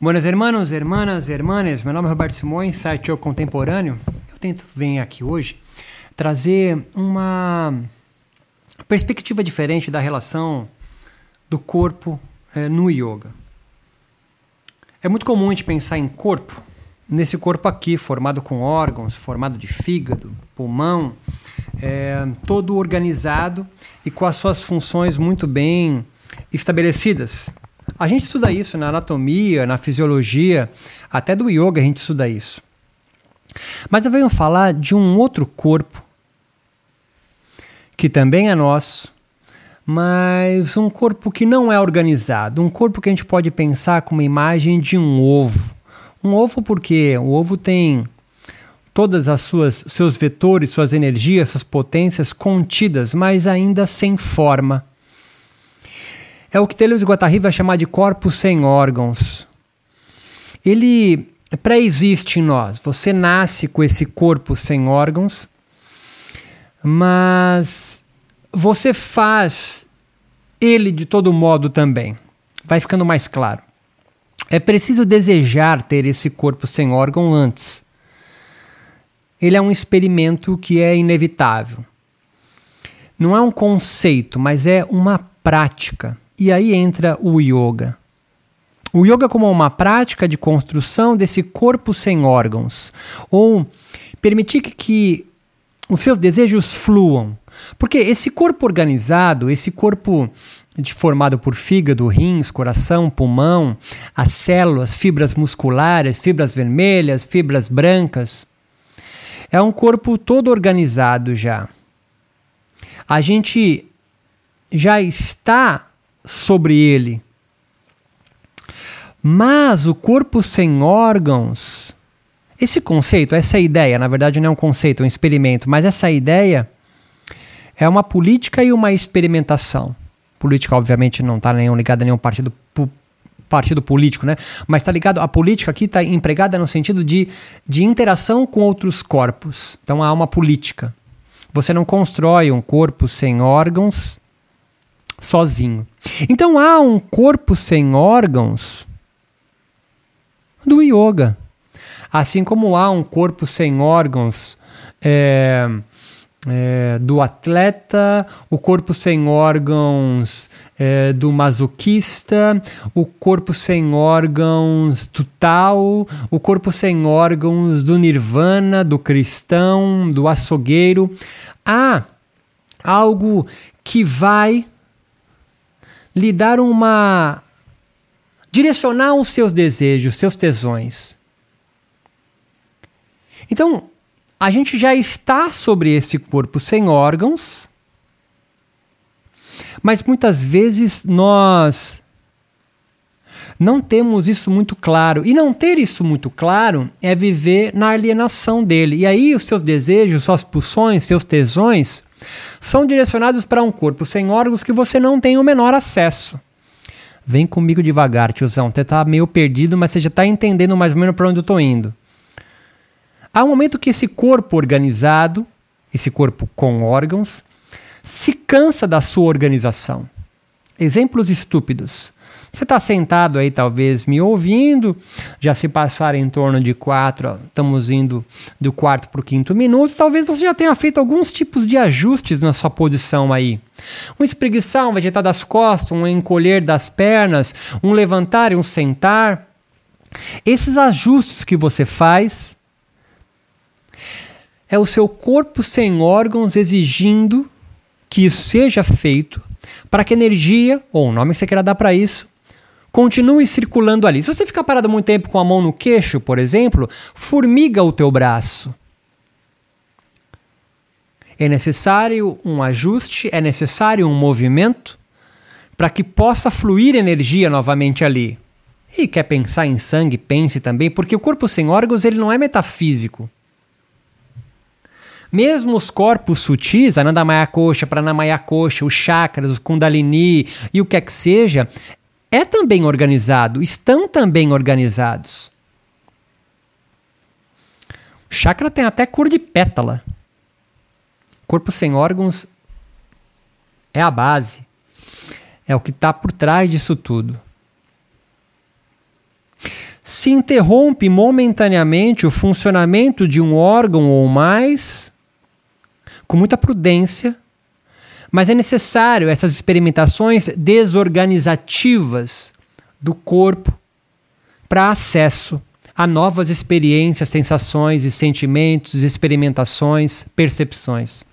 Buenas hermanos, hermanas, hermanas, meu nome é Roberto Simões, site O Contemporâneo. Eu tento vir aqui hoje trazer uma perspectiva diferente da relação do corpo é, no yoga. É muito comum a gente pensar em corpo, nesse corpo aqui, formado com órgãos, formado de fígado, pulmão, é, todo organizado e com as suas funções muito bem estabelecidas. A gente estuda isso na anatomia, na fisiologia, até do yoga a gente estuda isso. Mas eu venho falar de um outro corpo que também é nosso, mas um corpo que não é organizado, um corpo que a gente pode pensar como uma imagem de um ovo. Um ovo porque o ovo tem todas as suas seus vetores, suas energias, suas potências contidas, mas ainda sem forma. É o que Deleuze Guattari vai chamar de corpo sem órgãos. Ele pré-existe em nós. Você nasce com esse corpo sem órgãos, mas você faz ele de todo modo também. Vai ficando mais claro. É preciso desejar ter esse corpo sem órgão antes. Ele é um experimento que é inevitável. Não é um conceito, mas é uma prática. E aí entra o yoga. O yoga como uma prática de construção desse corpo sem órgãos, ou permitir que, os seus desejos fluam. Porque esse corpo organizado, esse corpo formado por fígado, rins, coração, pulmão, as células, fibras musculares, fibras vermelhas, fibras brancas, é um corpo todo organizado já. A gente já está sobre ele. Mas o corpo sem órgãos, esse conceito, essa ideia, na verdade não é um conceito, é um experimento, mas essa ideia é uma política e uma experimentação. Política, obviamente, não está ligada a nenhum partido, partido político, né? Mas está ligado, a política aqui está empregada no sentido de, de interação com outros corpos. Então há uma política. Você não constrói um corpo sem órgãos sozinho. Então há um corpo sem órgãos do yoga. Assim como há um corpo sem órgãos é, é, do atleta, o corpo sem órgãos é, do masoquista, o corpo sem órgãos do tal, o corpo sem órgãos do nirvana, do cristão, do açougueiro. Há algo que vai lhe dar uma. direcionar os seus desejos, seus tesões. Então, a gente já está sobre esse corpo sem órgãos, mas muitas vezes nós não temos isso muito claro. E não ter isso muito claro é viver na alienação dele. E aí os seus desejos, suas pulsões, seus tesões são direcionados para um corpo sem órgãos que você não tem o menor acesso. Vem comigo devagar, tiozão. Você está meio perdido, mas você já está entendendo mais ou menos para onde eu estou indo. Há um momento que esse corpo organizado, esse corpo com órgãos, se cansa da sua organização. Exemplos estúpidos. Você está sentado aí, talvez, me ouvindo, já se passaram em torno de quatro, estamos indo do quarto para o quinto minuto, talvez você já tenha feito alguns tipos de ajustes na sua posição aí. Um espreguiçar, um vegetar das costas, um encolher das pernas, um levantar e um sentar. Esses ajustes que você faz é o seu corpo sem órgãos exigindo que isso seja feito para que a energia, ou o nome que você queira dar para isso, continue circulando ali. Se você ficar parado muito tempo com a mão no queixo, por exemplo, formiga o teu braço. É necessário um ajuste, é necessário um movimento para que possa fluir energia novamente ali. E quer pensar em sangue, pense também, porque o corpo sem órgãos ele não é metafísico. Mesmo os corpos sutis, Anandamaya Kosha, Pranamaya Kosha, os chakras, os Kundalini e o que é que seja, é também organizado, estão também organizados. O chakra tem até cor de pétala. Corpo sem órgãos é a base, é o que está por trás disso tudo. se interrompe momentaneamente o funcionamento de um órgão ou mais, com muita prudência, mas é necessário essas experimentações desorganizativas do corpo para acesso a novas experiências, sensações e sentimentos, experimentações, percepções.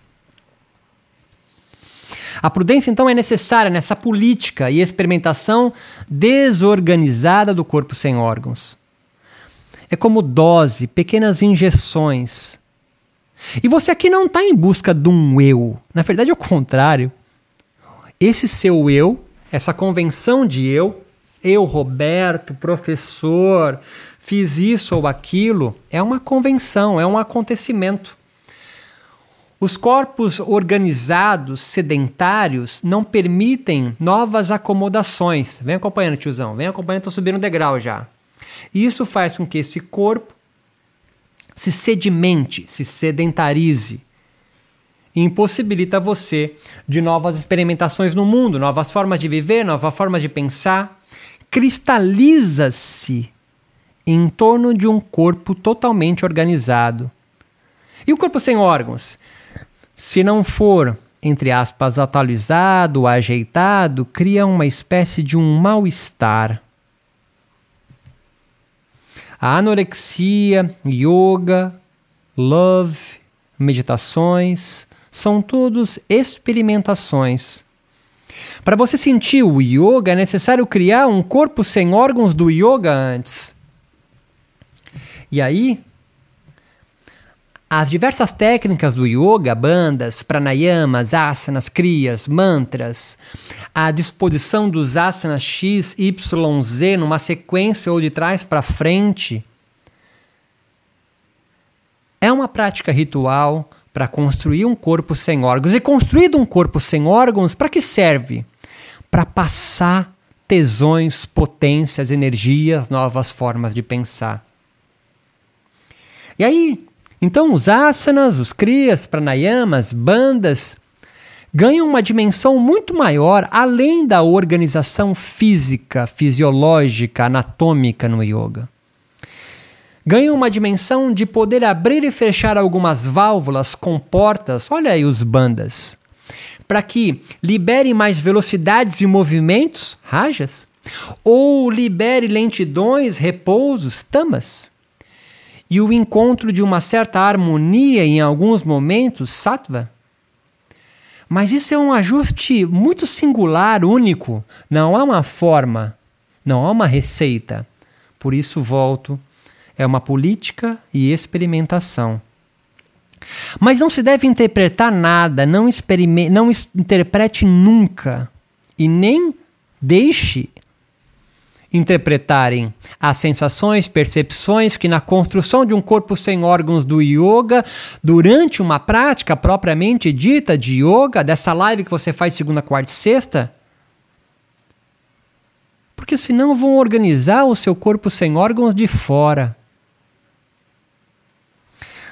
A prudência, então, é necessária nessa política e experimentação desorganizada do corpo sem órgãos. É como dose, pequenas injeções. E você aqui não está em busca de um eu. Na verdade, é o contrário. Esse seu eu, essa convenção de eu, eu, Roberto, professor, fiz isso ou aquilo, é uma convenção, é um acontecimento. Os corpos organizados, sedentários, não permitem novas acomodações. Vem acompanhando, tiozão, vem acompanhando, estou subindo um degrau já. Isso faz com que esse corpo se sedimente, se sedentarize. E impossibilita você de novas experimentações no mundo, novas formas de viver, novas formas de pensar. Cristaliza-se em torno de um corpo totalmente organizado. E o corpo sem órgãos? Se não for, entre aspas, atualizado, ajeitado, cria uma espécie de um mal-estar. A anorexia, yoga, love, meditações, são todos experimentações. Para você sentir o yoga, é necessário criar um corpo sem órgãos do yoga antes. E aí, as diversas técnicas do yoga, bandas, pranayamas, asanas, kriyas, mantras, a disposição dos asanas X, Y, Z numa sequência ou de trás para frente, é uma prática ritual para construir um corpo sem órgãos. E construído um corpo sem órgãos, para que serve? Para passar tesões, potências, energias, novas formas de pensar. E aí, então os asanas, os kriyas, pranayamas, bandas ganham uma dimensão muito maior além da organização física, fisiológica, anatômica no yoga. Ganham uma dimensão de poder abrir e fechar algumas válvulas com portas, olha aí os bandas, para que libere mais velocidades e movimentos, rajas, ou libere lentidões, repousos, tamas e o encontro de uma certa harmonia em alguns momentos, sattva. Mas isso é um ajuste muito singular, único. Não há uma forma, não há uma receita. Por isso volto, é uma política e experimentação. Mas não se deve interpretar nada, não, não interprete nunca e nem deixe interpretarem as sensações, percepções que na construção de um corpo sem órgãos do yoga, durante uma prática propriamente dita de yoga, dessa live que você faz segunda, quarta e sexta, porque senão vão organizar o seu corpo sem órgãos de fora.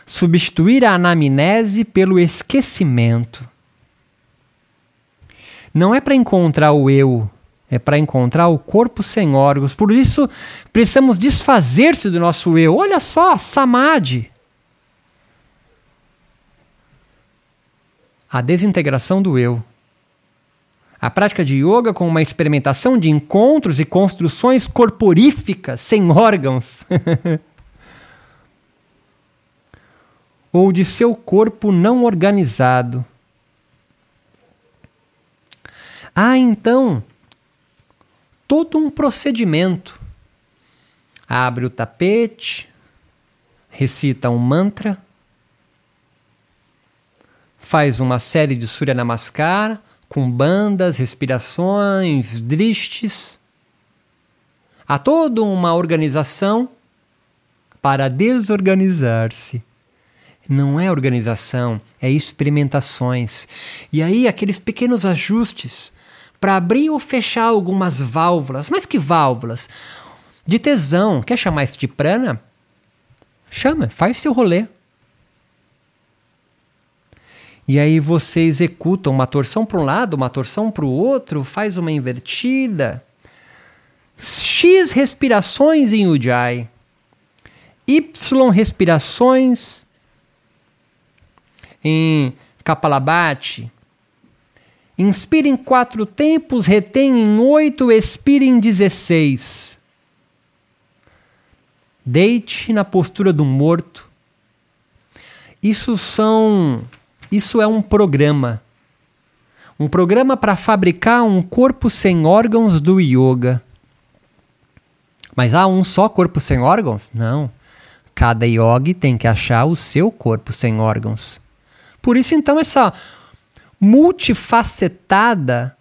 Substituir a anamnese pelo esquecimento. Não é para encontrar o eu é para encontrar o corpo sem órgãos. Por isso, precisamos desfazer-se do nosso eu. Olha só, samadhi. A desintegração do eu. A prática de yoga com uma experimentação de encontros e construções corporíficas sem órgãos. Ou de seu corpo não organizado. Ah, então, todo um procedimento. Abre o tapete, recita um mantra, faz uma série de Surya Namaskar com bandas, respirações, dristes. Há toda uma organização para desorganizar-se. Não é organização, é experimentações. E aí aqueles pequenos ajustes para abrir ou fechar algumas válvulas. Mas que válvulas? De tesão. Quer chamar isso de prana? Chama, faz seu rolê. E aí você executa uma torção para um lado, uma torção para o outro, faz uma invertida. X respirações em Ujjayi, Y respirações em Kapalabhati. Inspire em quatro tempos, retém em oito, expire em dezesseis. Deite na postura do morto. Isso são. Isso é um programa. Um programa para fabricar um corpo sem órgãos do yoga. Mas há um só corpo sem órgãos? Não. Cada yogi tem que achar o seu corpo sem órgãos. Por isso, então, essa multifacetada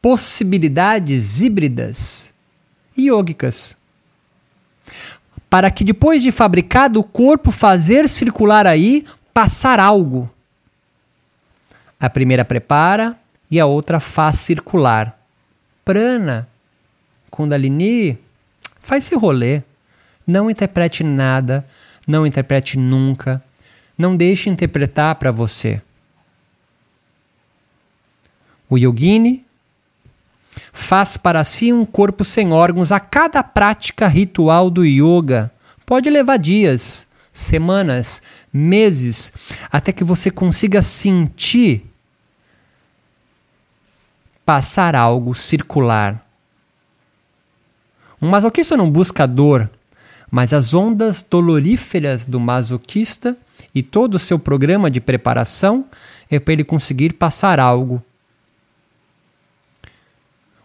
possibilidades híbridas yogicas. Para que depois de fabricado o corpo fazer circular aí, passar algo. A primeira prepara e a outra faz circular. Prana, Kundalini, faz esse rolê. Não interprete nada, não interprete nunca. Não deixe interpretar para você. O yogini faz para si um corpo sem órgãos a cada prática ritual do yoga. Pode levar dias, semanas, meses, até que você consiga sentir passar algo circular. Um masoquista não busca dor, mas as ondas doloríferas do masoquista e todo o seu programa de preparação é para ele conseguir passar algo.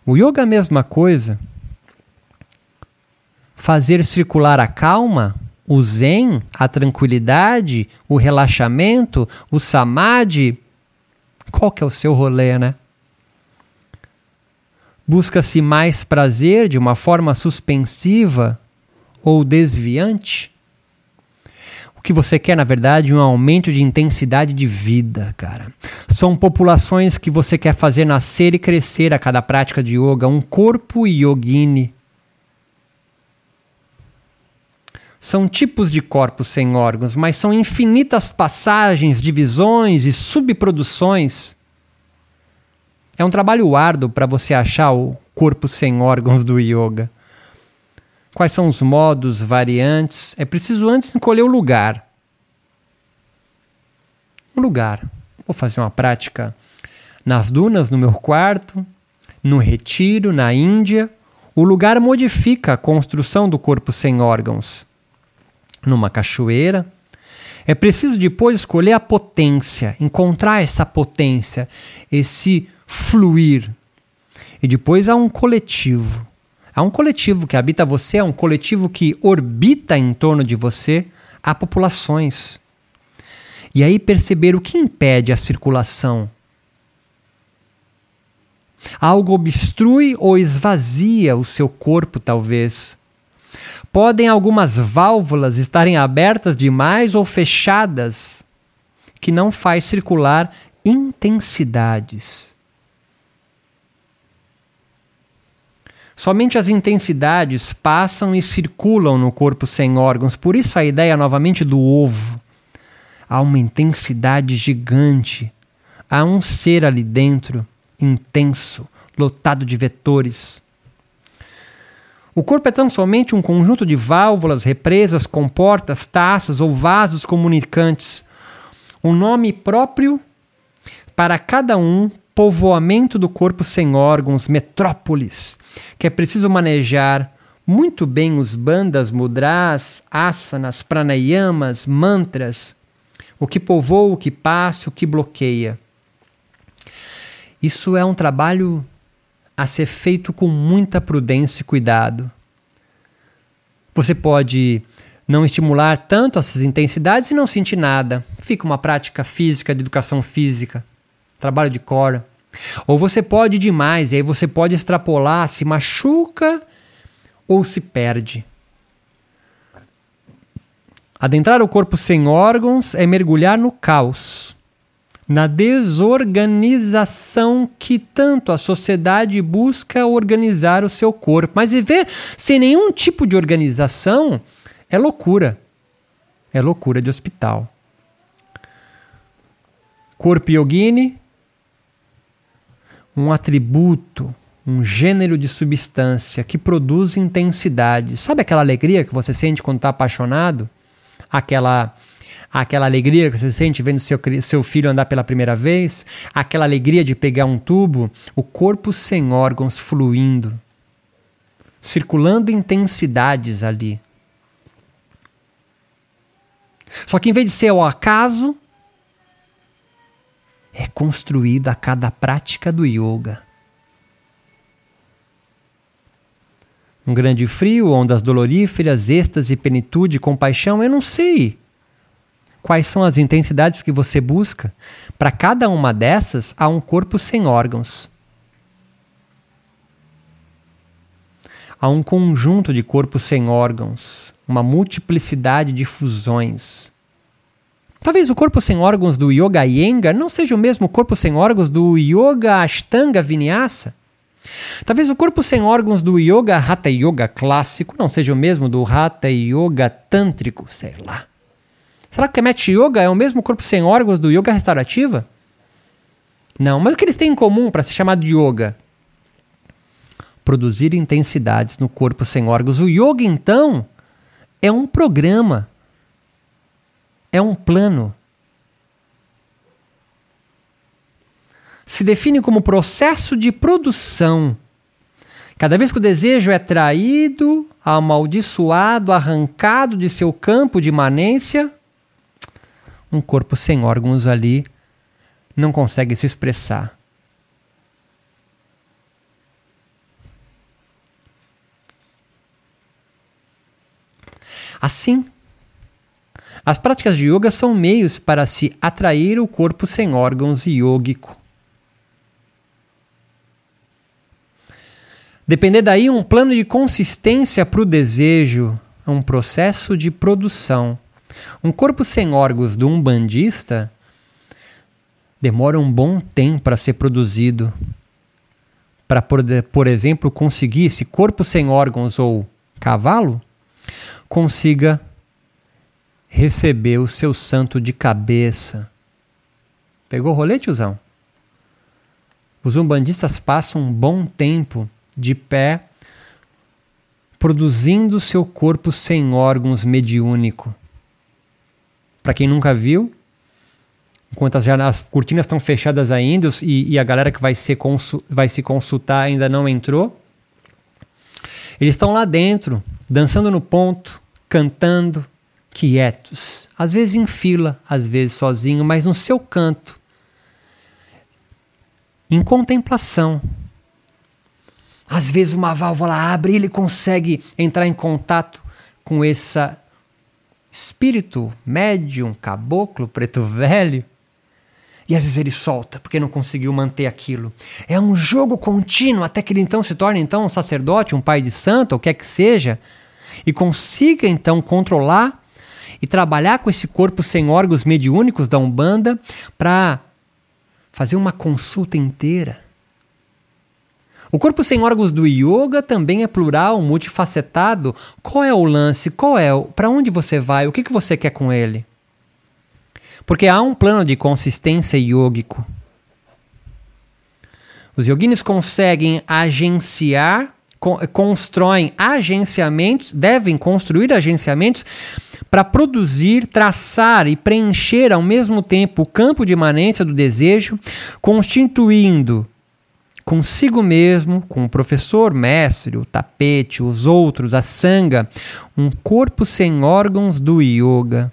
O yoga é a mesma coisa. Fazer circular a calma, o zen, a tranquilidade, o relaxamento, o samadhi. Qual que é o seu rolê, né? Busca-se mais prazer de uma forma suspensiva ou desviante? Que você quer, na verdade, um aumento de intensidade de vida, cara. São populações que você quer fazer nascer e crescer a cada prática de yoga, um corpo yogini. São tipos de corpos sem órgãos, mas são infinitas passagens, divisões e subproduções é um trabalho árduo para você achar o corpo sem órgãos do yoga. Quais são os modos, variantes? É preciso antes escolher o lugar. O lugar. Vou fazer uma prática nas dunas, no meu quarto, no retiro, na Índia. O lugar modifica a construção do corpo sem órgãos. Numa cachoeira, é preciso depois escolher a potência, encontrar essa potência, esse fluir. E depois há um coletivo. Há um coletivo que habita você, há um coletivo que orbita em torno de você, há populações. E aí perceber o que impede a circulação. Algo obstrui ou esvazia o seu corpo, talvez. Podem algumas válvulas estarem abertas demais ou fechadas, que não faz circular intensidades. Somente as intensidades passam e circulam no corpo sem órgãos, por isso a ideia novamente do ovo. Há uma intensidade gigante, há um ser ali dentro, intenso, lotado de vetores. O corpo é tão somente um conjunto de válvulas, represas, comportas, taças ou vasos comunicantes. Um nome próprio para cada um, povoamento do corpo sem órgãos, metrópolis que é preciso manejar muito bem os bandas, mudras, asanas, pranayamas, mantras, o que povoa, o que passa, o que bloqueia. Isso é um trabalho a ser feito com muita prudência e cuidado. Você pode não estimular tanto essas intensidades e não sentir nada. Fica uma prática física de educação física, trabalho de core. Ou você pode demais, e aí você pode extrapolar, se machuca ou se perde. Adentrar o corpo sem órgãos é mergulhar no caos, na desorganização que tanto a sociedade busca organizar o seu corpo. Mas viver sem nenhum tipo de organização é loucura. É loucura de hospital. Corpo yogini um atributo um gênero de substância que produz intensidade. Sabe aquela alegria que você sente quando está apaixonado? Aquela aquela alegria que você sente vendo seu, seu filho andar pela primeira vez, aquela alegria de pegar um tubo, o corpo sem órgãos fluindo, circulando intensidades ali. Só que em vez de ser ao acaso, é construída a cada prática do yoga. Um grande frio, ondas doloríferas, êxtase, plenitude, compaixão, eu não sei quais são as intensidades que você busca. Para cada uma dessas, há um corpo sem órgãos. Há um conjunto de corpos sem órgãos, uma multiplicidade de fusões. Talvez o corpo sem órgãos do Yoga Iyengar não seja o mesmo corpo sem órgãos do Yoga Ashtanga Vinyasa. Talvez o corpo sem órgãos do Yoga Hatha Yoga clássico não seja o mesmo do Hatha Yoga tântrico, sei lá. Será que a Met Yoga é o mesmo corpo sem órgãos do Yoga restaurativa? Não, mas o que eles têm em comum para ser chamado de Yoga? Produzir intensidades no corpo sem órgãos. O Yoga, então, é um programa, é um plano. Se define como processo de produção. Cada vez que o desejo é traído, amaldiçoado, arrancado de seu campo de imanência, um corpo sem órgãos ali não consegue se expressar. Assim, as práticas de yoga são meios para se atrair o corpo sem órgãos yógico. Depender daí um plano de consistência para o desejo, um processo de produção um corpo sem órgãos do umbandista demora um bom tempo para ser produzido. Para, por exemplo, conseguir esse corpo sem órgãos ou cavalo consiga receber o seu santo de cabeça. Pegou o rolê, tiozão? Os umbandistas passam um bom tempo de pé produzindo seu corpo sem órgãos mediúnico. Para quem nunca viu, enquanto as, as cortinas estão fechadas ainda e, e, a galera que vai, ser vai se consultar ainda não entrou, eles estão lá dentro, dançando no ponto, cantando, quietos, às vezes em fila, às vezes sozinho, mas no seu canto, em contemplação. Às vezes uma válvula abre e ele consegue entrar em contato com essa espírito, médium, caboclo, preto velho. E às vezes ele solta porque não conseguiu manter aquilo. É um jogo contínuo até que ele então se torne então um sacerdote, um pai de santo, ou quer que seja, e consiga então controlar e trabalhar com esse corpo sem órgãos mediúnicos da Umbanda para fazer uma consulta inteira o corpo sem órgãos do yoga também é plural, multifacetado. Qual é o lance? Qual é? Para onde você vai? O que, que você quer com ele? Porque há um plano de consistência yógico. Os yoginis conseguem agenciar, constroem agenciamentos, devem construir agenciamentos para produzir, traçar e preencher ao mesmo tempo o campo de imanência do desejo, constituindo consigo mesmo, com o professor, mestre, o tapete, os outros, a sanga, um corpo sem órgãos do yoga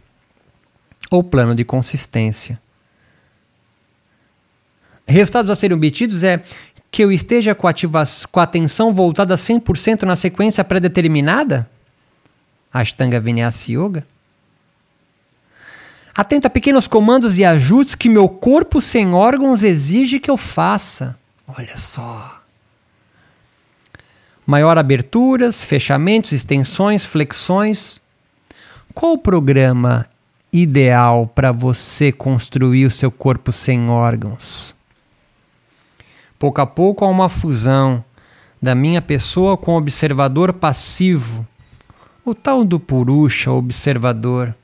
ou plano de consistência. Resultados a serem obtidos é que eu esteja com, com a atenção voltada 100% na sequência pré-determinada? Ashtanga Vinyasa Yoga? Atento a pequenos comandos e ajustes que meu corpo sem órgãos exige que eu faça. Olha só. Maior aberturas, fechamentos, extensões, flexões. Qual o programa ideal para você construir o seu corpo sem órgãos? Pouco a pouco há uma fusão da minha pessoa com o observador passivo, o tal do Purusha observador.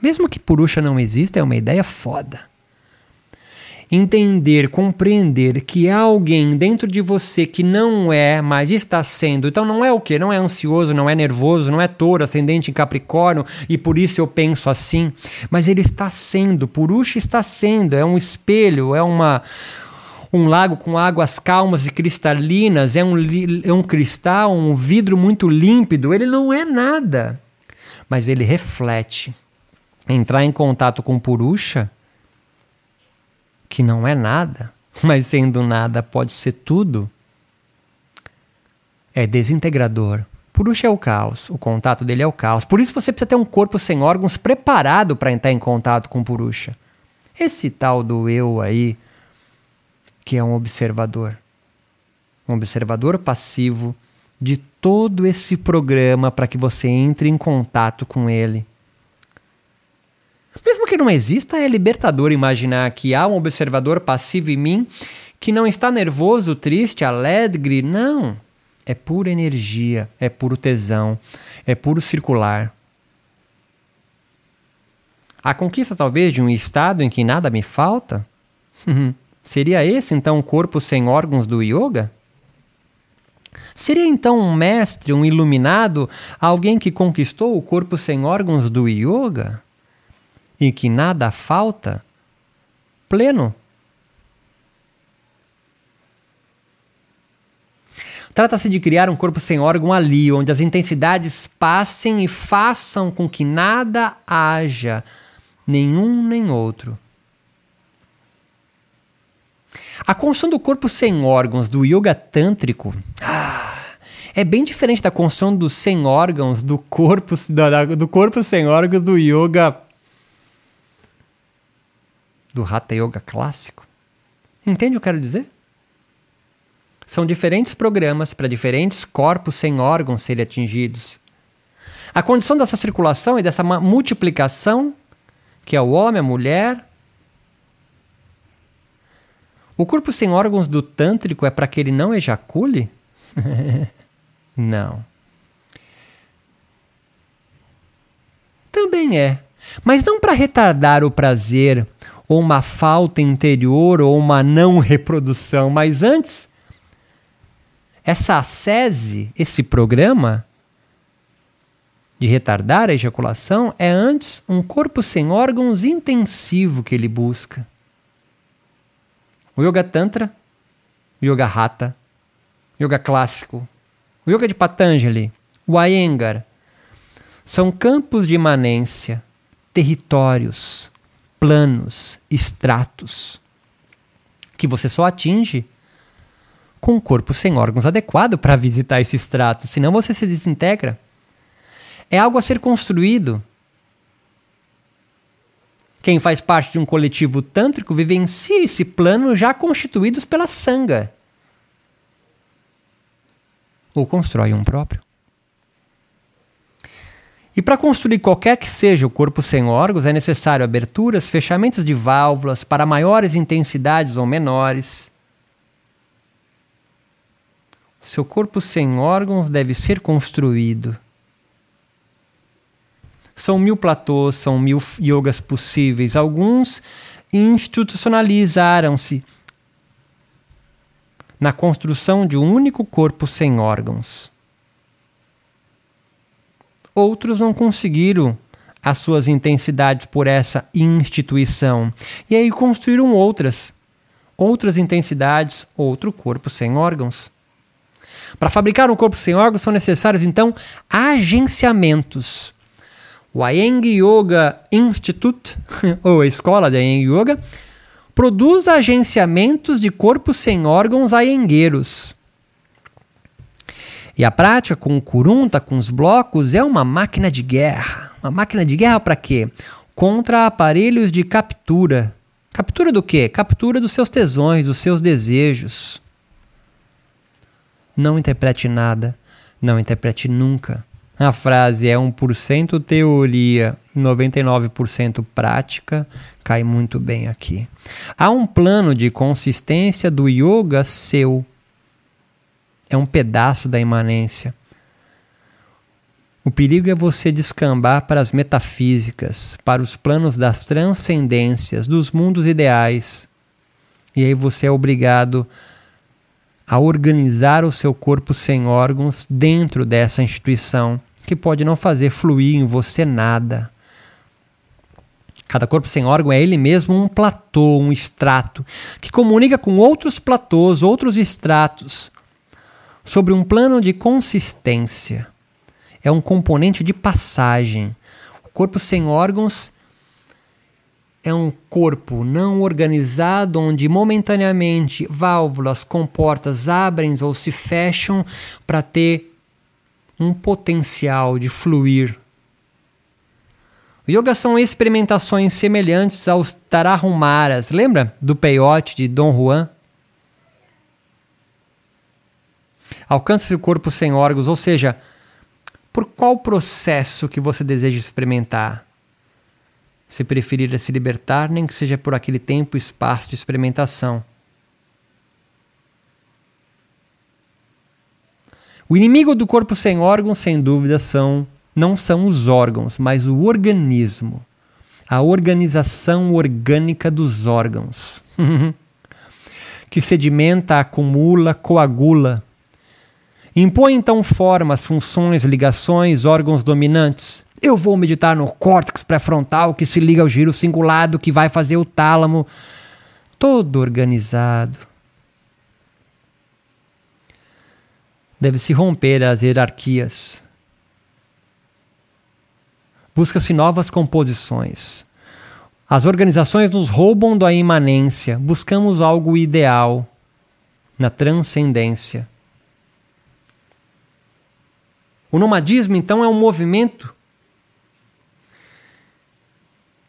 Mesmo que Purusha não exista, é uma ideia foda. entender, compreender que há alguém dentro de você que não é, mas está sendo. Então não é o que? Não é ansioso, não é nervoso, não é touro, ascendente em Capricórnio e por isso eu penso assim. Mas ele está sendo, Purusha está sendo, é um espelho, é uma um lago com águas calmas e cristalinas, é um, é um cristal, um vidro muito límpido, ele não é nada. Mas ele reflete. Entrar em contato com Purusha que não é nada, mas sendo nada pode ser tudo, é desintegrador. Purusha é o caos, o contato dele é o caos. Por isso você precisa ter um corpo sem órgãos preparado para entrar em contato com Purusha. Esse tal do eu aí, que é um observador. Um observador passivo de todo esse programa para que você entre em contato com ele. Mesmo que não exista, é libertador imaginar que há um observador passivo em mim que não está nervoso, triste, alegre. Não. É pura energia, é puro tesão, é puro circular. A conquista, talvez, de um estado em que nada me falta? Seria esse, então, o corpo sem órgãos do yoga? Seria então um mestre, um iluminado, alguém que conquistou o corpo sem órgãos do yoga? em que nada falta, pleno. Trata-se de criar um corpo sem órgão ali, onde as intensidades passem e façam com que nada haja, nenhum nem outro. A construção do corpo sem órgãos do yoga tântrico ah, é bem diferente da construção dos sem órgãos do corpo, do corpo sem órgãos do yoga do Hatha Yoga clássico. Entende o que eu quero dizer? São diferentes programas para diferentes corpos sem órgãos serem atingidos. A condição dessa circulação e dessa multiplicação, que é o homem, a mulher. O corpo sem órgãos do tântrico é para que ele não ejacule? não. Também é, mas não para retardar o prazer ou uma falta interior, ou uma não reprodução. Mas antes, essa ascese, esse programa de retardar a ejaculação, é antes um corpo sem órgãos intensivo que ele busca. O Yoga Tantra, o Yoga Hatha, o Yoga Clássico, o Yoga de Patanjali, o Iyengar, são campos de imanência, territórios, planos, estratos, que você só atinge com um corpo sem órgãos adequado para visitar esse estrato, senão você se desintegra. É algo a ser construído. Quem faz parte de um coletivo tântrico vivencia esse plano já constituídos pela sanga. Ou constrói um próprio. E para construir qualquer que seja o corpo sem órgãos, é necessário aberturas, fechamentos de válvulas para maiores intensidades ou menores. Seu corpo sem órgãos deve ser construído. São mil platôs, são mil yogas possíveis. Alguns institucionalizaram-se na construção de um único corpo sem órgãos. Outros não conseguiram as suas intensidades por essa instituição. E aí construíram outras, outras intensidades, outro corpo sem órgãos. Para fabricar um corpo sem órgãos são necessários então agenciamentos. O Iyengar Yoga Institute, ou escola de Iyengar Yoga, produz agenciamentos de corpos sem órgãos ayengueiros. E a prática com o curunta, com os blocos, é uma máquina de guerra. Uma máquina de guerra para quê? Contra aparelhos de captura. Captura do quê? Captura dos seus tesões, dos seus desejos. Não interprete nada, não interprete nunca. A frase é 1% teoria e 99% prática cai muito bem aqui. Há um plano de consistência do yoga seu é um pedaço da imanência. O perigo é você descambar para as metafísicas, para os planos das transcendências, dos mundos ideais. E aí você é obrigado a organizar o seu corpo sem órgãos dentro dessa instituição, que pode não fazer fluir em você nada. Cada corpo sem órgão é ele mesmo um platô, um extrato, que comunica com outros platôs, outros estratos, sobre um plano de consistência. É um componente de passagem. O corpo sem órgãos é um corpo não organizado onde momentaneamente válvulas, comportas abrem ou se fecham para ter um potencial de fluir. O yoga são experimentações semelhantes aos Tarahumaras. Lembra do peiote de Dom Juan? Alcança-se o corpo sem órgãos, ou seja, por qual processo que você deseja experimentar? se preferir se libertar, nem que seja por aquele tempo e espaço de experimentação. O inimigo do corpo sem órgãos, sem dúvida, são não são os órgãos, mas o organismo, a organização orgânica dos órgãos, que sedimenta, acumula, coagula. Impõe então formas, funções, ligações, órgãos dominantes eu vou meditar no córtex pré-frontal que se liga ao giro cingulado que vai fazer o tálamo todo organizado. Deve-se romper as hierarquias. Busca-se novas composições. As organizações nos roubam da imanência. Buscamos algo ideal na transcendência. O nomadismo, então, é um movimento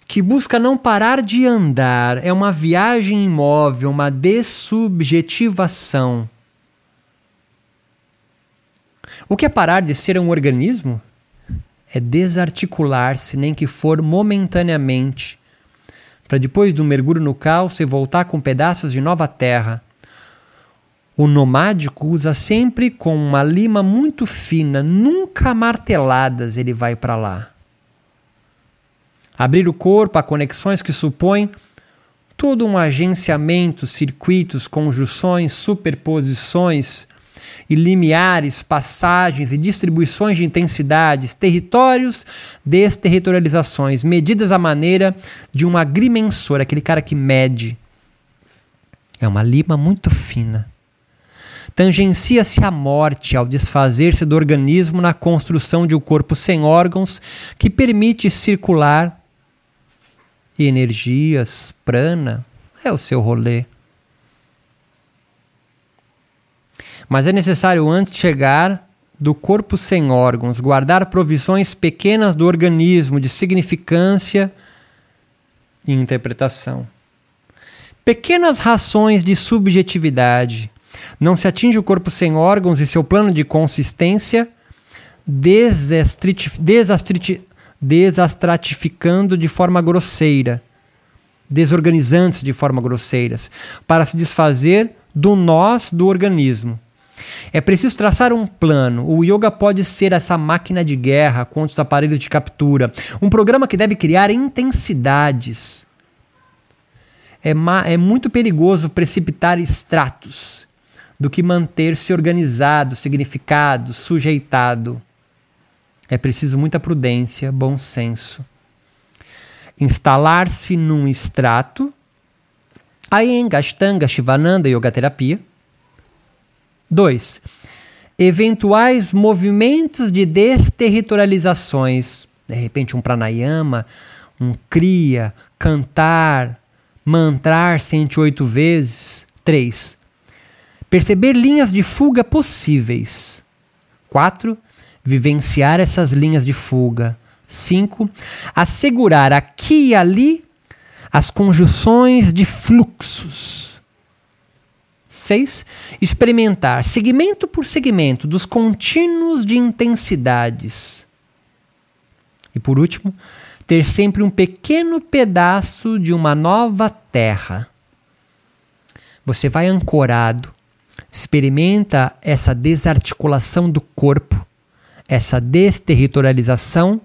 que busca não parar de andar, é uma viagem imóvel, uma dessubjetivação. O que é parar de ser um organismo? É desarticular-se, nem que for momentaneamente, para depois do mergulho no caos e voltar com pedaços de nova terra. O nomádico usa sempre com uma lima muito fina, nunca marteladas ele vai para lá. Abrir o corpo a conexões que supõem todo um agenciamento, circuitos, conjunções, superposições e limiares, passagens e distribuições de intensidades, territórios, desterritorializações, medidas à maneira de um agrimensor, aquele cara que mede. É uma lima muito fina. Tangencia-se a morte ao desfazer-se do organismo na construção de um corpo sem órgãos que permite circular energias, prana, é o seu rolê. Mas é necessário antes chegar do corpo sem órgãos, guardar provisões pequenas do organismo de significância e interpretação. Pequenas rações de subjetividade. Não se atinge o corpo sem órgãos e seu plano de consistência desastratificando de forma grosseira, desorganizando-se de forma grosseira, para se desfazer do nós do organismo. É preciso traçar um plano. O yoga pode ser essa máquina de guerra contra os aparelhos de captura, um programa que deve criar intensidades. É, é muito perigoso precipitar extratos do que manter-se organizado, significado, sujeitado. É preciso muita prudência, bom senso. Instalar-se num extrato. Aí em Gastanga, Shivananda Yoga Terapia. 2. Eventuais movimentos de desterritorializações. De repente, um pranayama, um kriya, cantar, mantrar 108 vezes. 3. Perceber linhas de fuga possíveis. 4 vivenciar essas linhas de fuga. 5. Assegurar aqui e ali as conjunções de fluxos. 6. Experimentar segmento por segmento dos contínuos de intensidades. E por último, ter sempre um pequeno pedaço de uma nova terra. Você vai ancorado, experimenta essa desarticulação do corpo essa desterritorialização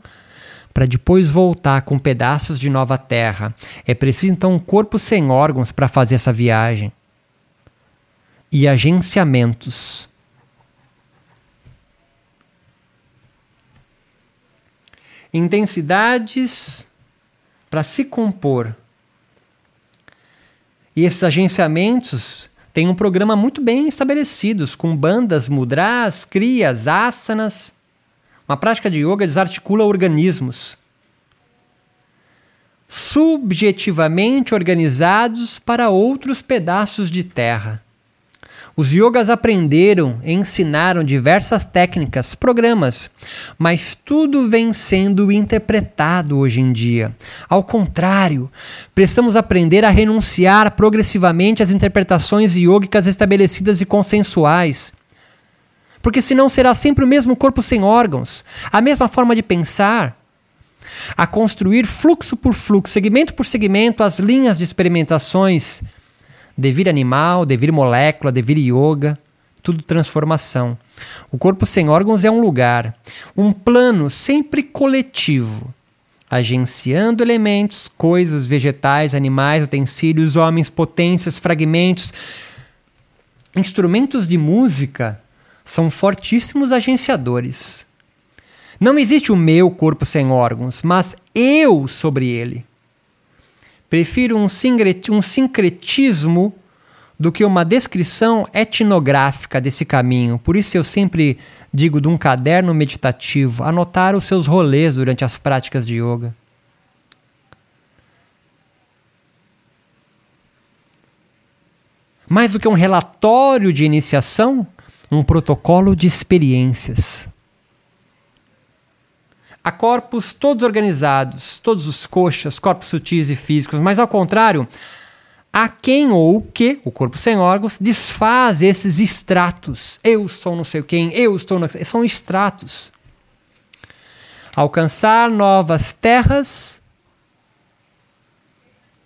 para depois voltar com pedaços de nova terra. É preciso então um corpo sem órgãos para fazer essa viagem. E agenciamentos. Intensidades para se compor. E esses agenciamentos têm um programa muito bem estabelecidos, com bandas, mudras, crias, asanas. Uma prática de yoga desarticula organismos subjetivamente organizados para outros pedaços de terra. Os yogas aprenderam e ensinaram diversas técnicas, programas, mas tudo vem sendo interpretado hoje em dia. Ao contrário, precisamos aprender a renunciar progressivamente às interpretações yogicas estabelecidas e consensuais. Porque senão será sempre o mesmo corpo sem órgãos, a mesma forma de pensar, a construir fluxo por fluxo, segmento por segmento, as linhas de experimentações devir animal, devir molécula, devir yoga, tudo transformação. O corpo sem órgãos é um lugar, um plano sempre coletivo, agenciando elementos, coisas, vegetais, animais, utensílios, homens, potências, fragmentos. Instrumentos de música são fortíssimos agenciadores. Não existe o meu corpo sem órgãos, mas eu sobre ele. Prefiro um, sincretismo do que uma descrição etnográfica desse caminho. Por isso eu sempre digo de um caderno meditativo, anotar os seus rolês durante as práticas de yoga. Mais do que um relatório de iniciação, um protocolo de experiências. Há corpos todos organizados, todos os coxas, corpos sutis e físicos, mas ao contrário, há quem ou que, o corpo sem órgãos, desfaz esses estratos. Eu sou não sei quem, eu estou. No... São estratos. Alcançar novas terras.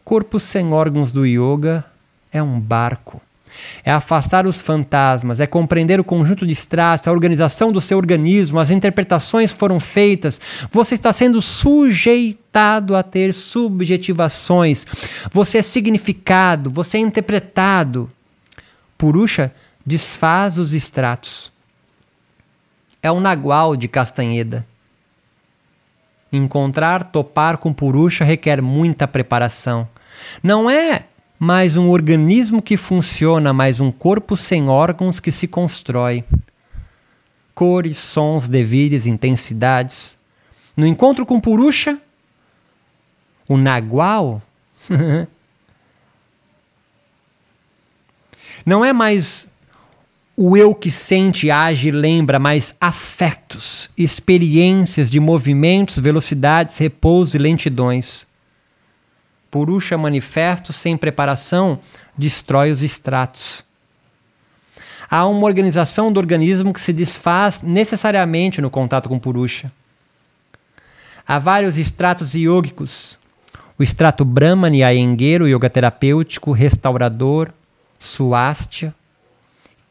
Corpo sem órgãos do yoga é um barco é afastar os fantasmas, é compreender o conjunto de estratos, a organização do seu organismo, as interpretações foram feitas, você está sendo sujeitado a ter subjetivações, você é significado, você é interpretado. Purusha desfaz os estratos. É o Nagual de Castanheda. Encontrar, topar com Purusha requer muita preparação. Não é mais um organismo que funciona, mais um corpo sem órgãos que se constrói. Cores, sons, devires, intensidades. No encontro com Purusha, o Nagual não é mais o eu que sente, age e lembra, mas afetos, experiências de movimentos, velocidades, repouso e lentidões. Purusha manifesto sem preparação destrói os estratos. Há uma organização do organismo que se desfaz necessariamente no contato com Purusha. Há vários estratos yogicos. O estrato Brahmani Iyengar, o yoga terapêutico, restaurador, suástia,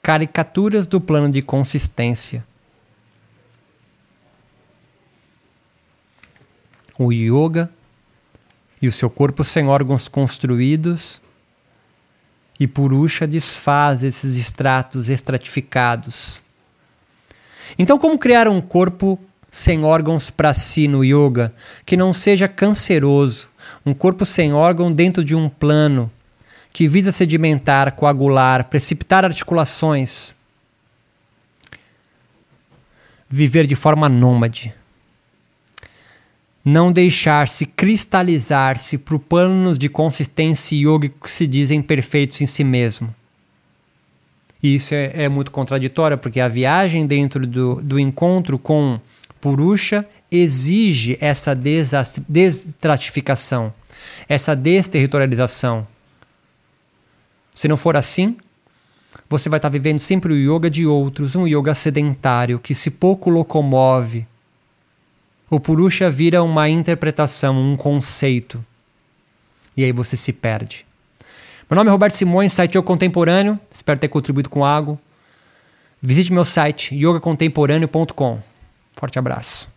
caricaturas do plano de consistência. O yoga e o seu corpo sem órgãos construídos, e Purusha desfaz esses estratos estratificados. Então, como criar um corpo sem órgãos para si no yoga, que não seja canceroso, um corpo sem órgão dentro de um plano que visa sedimentar, coagular, precipitar articulações, viver de forma nômade não deixar-se cristalizar-se para planos de consistência yoga que se dizem perfeitos em si mesmo. E isso é, é, muito contraditório, porque a viagem dentro do, do encontro com Purusha exige essa destratificação, essa desterritorialização. Se não for assim, você vai estar vivendo sempre o yoga de outros, um yoga sedentário que se pouco locomove, o Purusha vira uma interpretação, um conceito. E aí você se perde. Meu nome é Roberto Simões, site Yoga Contemporâneo. Espero ter contribuído com algo. Visite meu site yogacontemporâneo.com. Forte abraço.